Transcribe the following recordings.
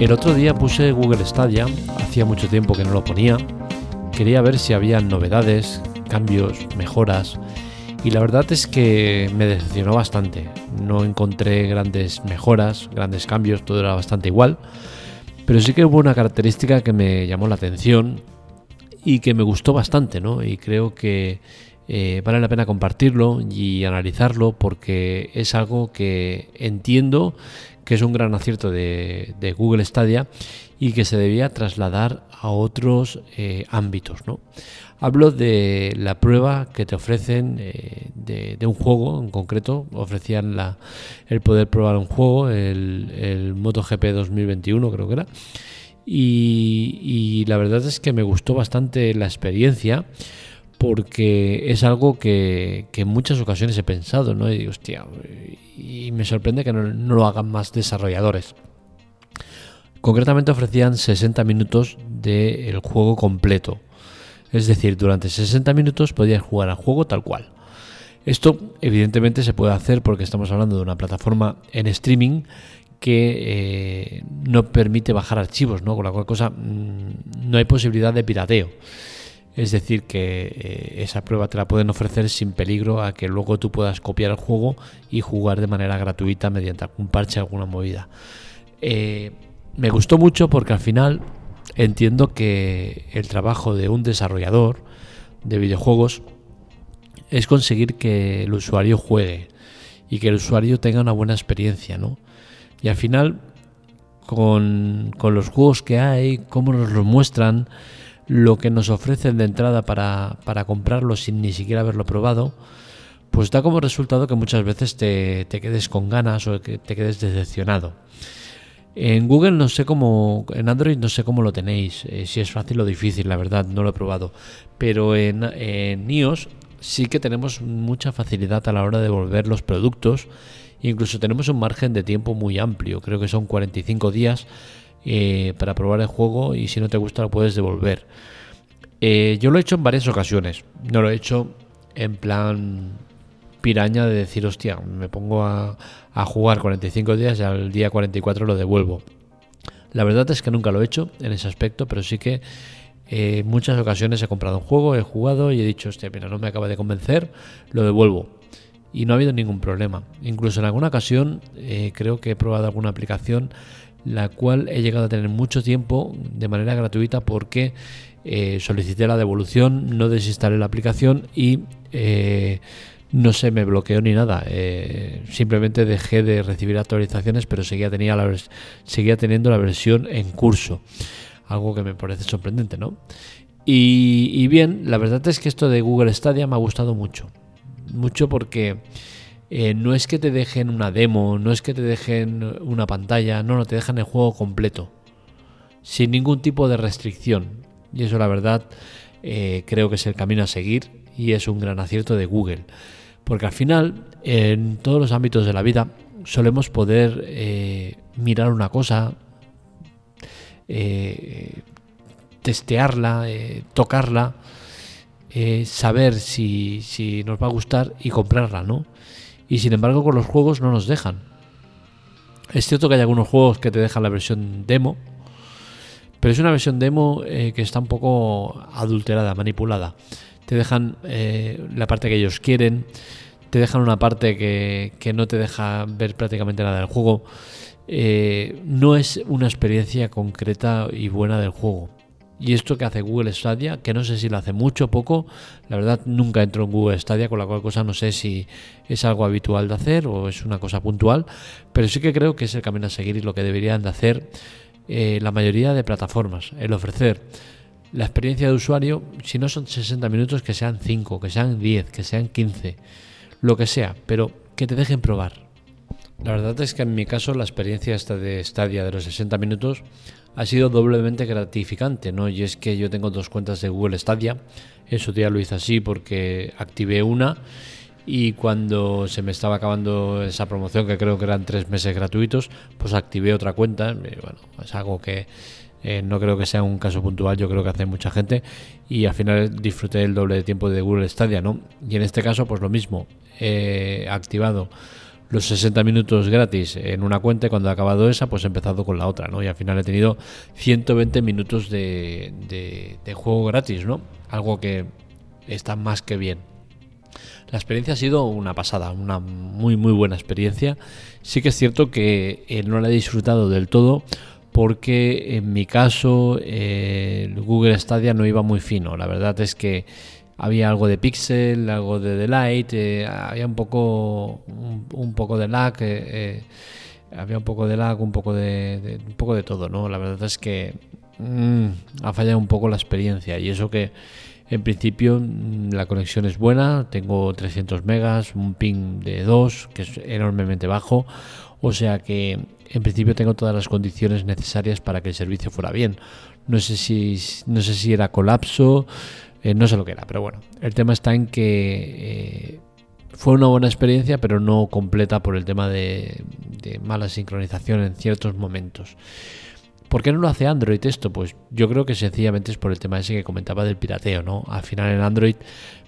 El otro día puse Google Stadia, hacía mucho tiempo que no lo ponía. Quería ver si había novedades, cambios, mejoras. Y la verdad es que me decepcionó bastante. No encontré grandes mejoras, grandes cambios, todo era bastante igual. Pero sí que hubo una característica que me llamó la atención y que me gustó bastante, ¿no? Y creo que eh, vale la pena compartirlo y analizarlo porque es algo que entiendo que es un gran acierto de, Google Stadia y que se debía trasladar a otros eh, ámbitos. ¿no? Hablo de la prueba que te ofrecen eh, de, un juego en concreto. Ofrecían la, el poder probar un juego, el, MotoGP 2021 creo que era. Y la verdad es que me gustó bastante la experiencia porque es algo que, en muchas ocasiones he pensado, ¿no? Y hostia, y me sorprende que no, lo hagan más desarrolladores. Concretamente ofrecían 60 minutos del juego completo. Es decir, durante 60 minutos podías jugar al juego tal cual. Esto evidentemente se puede hacer porque estamos hablando de una plataforma en streaming que eh, no permite bajar archivos, ¿no? Con la cual cosa mm, no hay posibilidad de pirateo. Es decir, que eh, esa prueba te la pueden ofrecer sin peligro a que luego tú puedas copiar el juego y jugar de manera gratuita mediante algún parche, alguna movida. Eh, me gustó mucho porque al final entiendo que el trabajo de un desarrollador de videojuegos es conseguir que el usuario juegue y que el usuario tenga una buena experiencia, ¿no? Y al final, con, con los juegos que hay, cómo nos los muestran, lo que nos ofrecen de entrada para, comprarlo sin ni siquiera haberlo probado, pues da como resultado que muchas veces te, quedes con ganas o que te quedes decepcionado. En Google no sé cómo, en Android no sé cómo lo tenéis, eh, si es fácil o difícil, la verdad, no lo he probado. Pero en, en iOS sí que tenemos mucha facilidad a la hora de devolver los productos. Incluso tenemos un margen de tiempo muy amplio, creo que son 45 días eh, para probar el juego y si no te gusta lo puedes devolver. Eh, yo lo he hecho en varias ocasiones. No lo he hecho en plan piraña de decir, hostia, me pongo a, jugar 45 días y al día 44 lo devuelvo. La verdad es que nunca lo he hecho en ese aspecto, pero sí que eh, en muchas ocasiones he comprado un juego, he jugado y he dicho, hostia, mira, no me acaba de convencer, lo devuelvo. Y no ha habido ningún problema. Incluso en alguna ocasión creo que he probado alguna aplicación la cual he llegado a tener mucho tiempo de manera gratuita porque eh, solicité la devolución, no desinstalé la aplicación y eh, no se me bloqueó ni nada. Eh, simplemente dejé de recibir actualizaciones, pero seguía, seguía teniendo la versión en curso. Algo que me parece sorprendente, ¿no? Y, y bien, la verdad es que esto de Google Stadia me ha gustado mucho. Mucho porque eh, no es que te dejen una demo, no es que te dejen una pantalla, no, no, te dejan el juego completo, sin ningún tipo de restricción. Y eso la verdad eh, creo que es el camino a seguir y es un gran acierto de Google. Porque al final, en todos los ámbitos de la vida, solemos poder eh, mirar una cosa, testearla, tocarla, saber si, si nos va a gustar y comprarla, ¿no? Y sin embargo con los juegos no nos dejan. Es cierto que hay algunos juegos que te dejan la versión demo, pero es una versión demo eh, que está un poco adulterada, manipulada. Te dejan eh, la parte que ellos quieren, te dejan una parte que, que no te deja ver prácticamente nada del juego. Eh, no es una experiencia concreta y buena del juego. Y esto que hace Google Stadia, que no sé si lo hace mucho o poco, la verdad nunca entro en Google Stadia, con la cual cosa no sé si es algo habitual de hacer o es una cosa puntual, pero sí que creo que es el camino a seguir y lo que deberían de hacer eh, la mayoría de plataformas, el ofrecer la experiencia de usuario, si no son 60 minutos, que sean 5, que sean 10, que sean 15, lo que sea, pero que te dejen probar. La verdad es que en mi caso la experiencia esta de Stadia de los 60 minutos ha sido doblemente gratificante, ¿no? Y es que yo tengo dos cuentas de Google Stadia. Eso día lo hice así porque activé una y cuando se me estaba acabando esa promoción, que creo que eran tres meses gratuitos, pues activé otra cuenta. bueno, es algo que eh, no creo que sea un caso puntual, yo creo que hace mucha gente y al final disfruté el doble de tiempo de Google Stadia, ¿no? Y en este caso, pues lo mismo, he activado los 60 minutos gratis en una cuenta y cuando he acabado esa, pues he empezado con la otra, ¿no? Y al final he tenido 120 minutos de, de juego gratis, ¿no? Algo que está más que bien. La experiencia ha sido una pasada, una muy muy buena experiencia. Sí que es cierto que eh, no la he disfrutado del todo porque en mi caso eh, Google Stadia no iba muy fino. La verdad es que había algo de pixel, algo de delight, eh, había un poco un, poco de lag, había un poco de lag, un poco de, un poco de todo, ¿no? La verdad es que mm, ha fallado un poco la experiencia y eso que en principio mm, la conexión es buena, tengo 300 megas, un ping de 2 que es enormemente bajo, o sea que en principio tengo todas las condiciones necesarias para que el servicio fuera bien. No sé si, no sé si era colapso, eh, no sé lo que era, pero bueno, el tema está en que eh, fue una buena experiencia, pero no completa por el tema de mala sincronización en ciertos momentos. ¿Por qué no lo hace Android esto? Pues yo creo que sencillamente es por el tema ese que comentaba del pirateo, ¿no? Al final en Android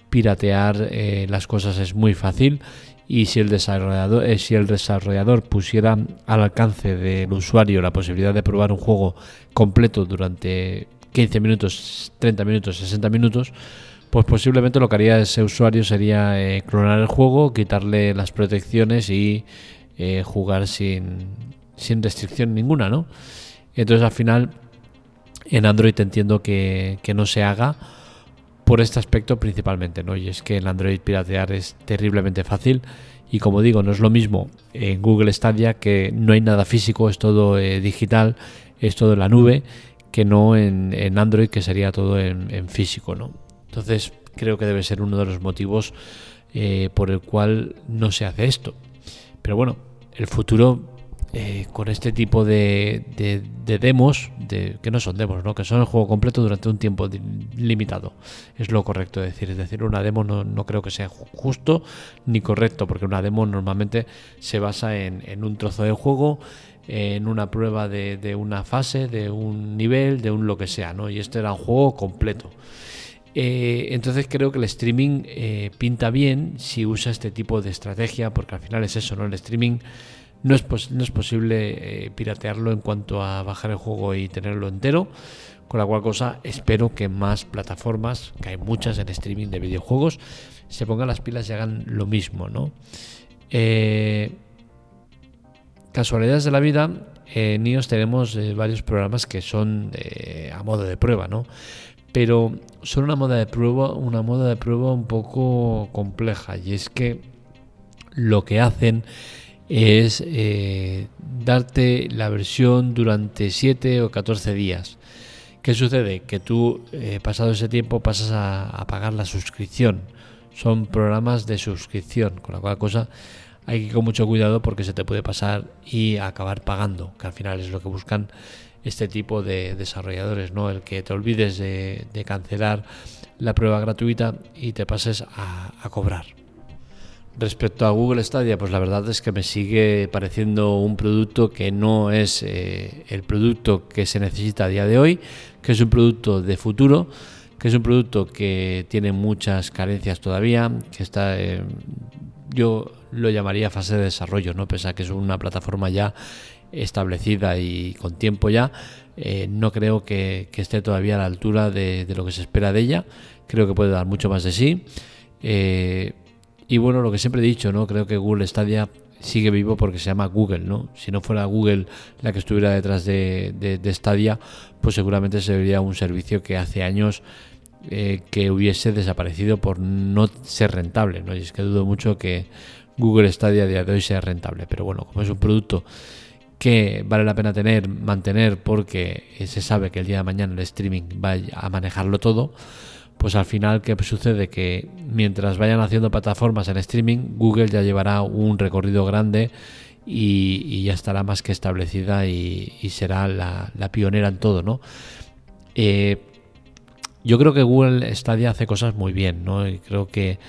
piratear eh, las cosas es muy fácil y si el desarrollador si el desarrollador pusiera al alcance del usuario la posibilidad de probar un juego completo durante 15 minutos, 30 minutos, 60 minutos, pues posiblemente lo que haría ese usuario sería eh, clonar el juego, quitarle las protecciones y jugar sin, sin restricción ninguna, ¿no? Entonces al final en Android entiendo que, no se haga por este aspecto principalmente, ¿no? Y es que en Android piratear es terriblemente fácil y como digo, no es lo mismo en Google Stadia que no hay nada físico, es todo eh, digital, es todo en la nube, que no en, Android que sería todo en, físico, ¿no? Entonces creo que debe ser uno de los motivos eh, por el cual no se hace esto. Pero bueno, el futuro eh, con este tipo de, demos, de, que no son demos, ¿no? que son el juego completo durante un tiempo limitado. Es lo correcto decir. Es decir, una demo no, creo que sea justo ni correcto, porque una demo normalmente se basa en, un trozo de juego, en una prueba de, una fase, de un nivel, de un lo que sea, ¿no? Y este era un juego completo. Eh, entonces creo que el streaming eh, pinta bien si usa este tipo de estrategia, porque al final es eso, ¿no? El streaming no es, no es posible eh, piratearlo en cuanto a bajar el juego y tenerlo entero. Con la cual cosa espero que más plataformas, que hay muchas en streaming de videojuegos, se pongan las pilas y hagan lo mismo, ¿no? Eh, casualidades de la vida, en iOS tenemos eh, varios programas que son a modo de prueba, ¿no? Pero son una moda de prueba, una moda de prueba un poco compleja. Y es que lo que hacen es eh, darte la versión durante 7 o 14 días. ¿Qué sucede? Que tú, eh, pasado ese tiempo, pasas a, pagar la suscripción. Son programas de suscripción, con la cual cosa hay que ir con mucho cuidado porque se te puede pasar y acabar pagando, que al final es lo que buscan este tipo de desarrolladores, ¿no? El que te olvides de, cancelar la prueba gratuita y te pases a cobrar. Respecto a Google Stadia, pues la verdad es que me sigue pareciendo un producto que no es eh, el producto que se necesita a día de hoy, que es un producto de futuro, que es un producto que tiene muchas carencias todavía, que está, yo lo llamaría fase de desarrollo, no pese a que es una plataforma ya establecida y con tiempo ya, eh, no creo que, esté todavía a la altura de, lo que se espera de ella. Creo que puede dar mucho más de sí. Eh, y bueno, lo que siempre he dicho, ¿no? Creo que Google Stadia sigue vivo porque se llama Google, ¿no? Si no fuera Google la que estuviera detrás de, de, Stadia, pues seguramente sería un servicio que hace años eh, que hubiese desaparecido por no ser rentable, ¿no? Y es que dudo mucho que Google Stadia a día de hoy sea rentable, pero bueno, como es un producto que vale la pena tener, mantener, porque se sabe que el día de mañana el streaming va a manejarlo todo, pues al final, ¿qué sucede? Que mientras vayan haciendo plataformas en streaming, Google ya llevará un recorrido grande y, ya estará más que establecida y, será la, pionera en todo, ¿no? Eh, yo creo que Google Stadia hace cosas muy bien, ¿no? Y creo que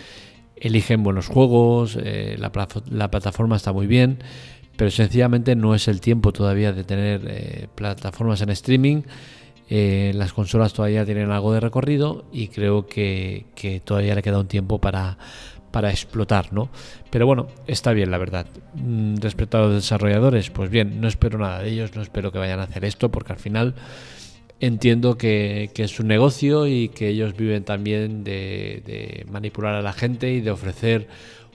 eligen buenos juegos, eh, la, plataforma está muy bien, pero sencillamente no es el tiempo todavía de tener eh, plataformas en streaming. Eh, las consolas todavía tienen algo de recorrido y creo que, todavía le queda un tiempo para, para explotar, ¿no? Pero bueno, está bien, la verdad. Mm, respecto a los desarrolladores, pues bien, no espero nada de ellos, no espero que vayan a hacer esto, porque al final entiendo que, es un negocio y que ellos viven también de, manipular a la gente y de ofrecer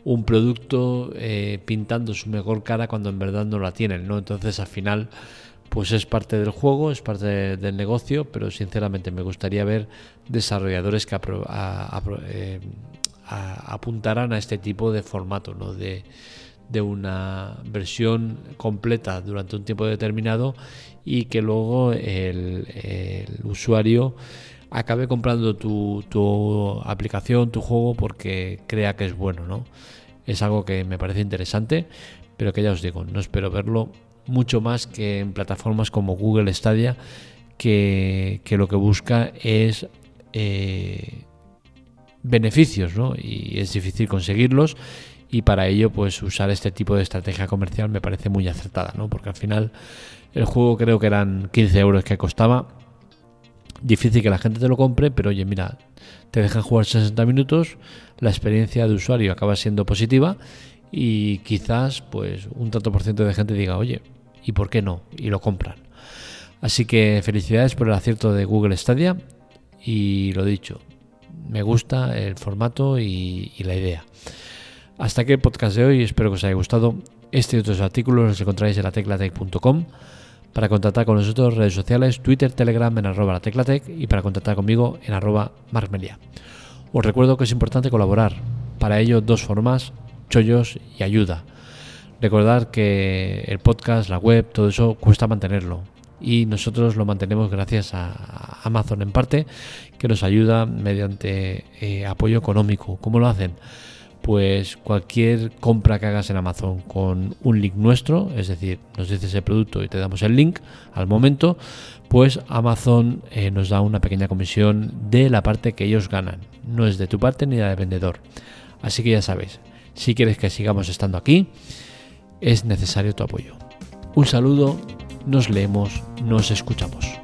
un producto eh, pintando su mejor cara cuando en verdad no la tienen, ¿no? Entonces al final pues es parte del juego, es parte del negocio, pero sinceramente me gustaría ver desarrolladores que eh, apuntaran a este tipo de formato, ¿no? de, una versión completa durante un tiempo determinado y que luego el, usuario acabe comprando tu, tu, aplicación, tu juego, porque crea que es bueno. ¿no? Es algo que me parece interesante, pero que ya os digo, no espero verlo mucho más que en plataformas como Google Stadia, que, lo que busca es eh, beneficios, ¿no? Y es difícil conseguirlos y para ello pues usar este tipo de estrategia comercial me parece muy acertada, ¿no? Porque al final el juego creo que eran 15 euros que costaba. Difícil que la gente te lo compre, pero oye, mira, te dejan jugar 60 minutos, la experiencia de usuario acaba siendo positiva y quizás pues un tanto por ciento de gente diga, oye, y por qué no, y lo compran. Así que felicidades por el acierto de Google Stadia y lo dicho, me gusta el formato y, la idea. Hasta aquí el podcast de hoy, espero que os haya gustado. Este y otros artículos los encontráis en la teclatec.com. Para contactar con nosotros, redes sociales, Twitter, Telegram en arroba la teclatec y para contactar conmigo en arroba marmelia. Os recuerdo que es importante colaborar. Para ello, dos formas, chollos y ayuda. Recordar que el podcast, la web, todo eso cuesta mantenerlo y nosotros lo mantenemos gracias a Amazon en parte, que nos ayuda mediante eh, apoyo económico. ¿Cómo lo hacen? Pues cualquier compra que hagas en Amazon con un link nuestro, es decir, nos dices el producto y te damos el link al momento, pues Amazon eh, nos da una pequeña comisión de la parte que ellos ganan. No es de tu parte ni la del vendedor. Así que ya sabes, si quieres que sigamos estando aquí, es necesario tu apoyo. Un saludo, nos leemos, nos escuchamos.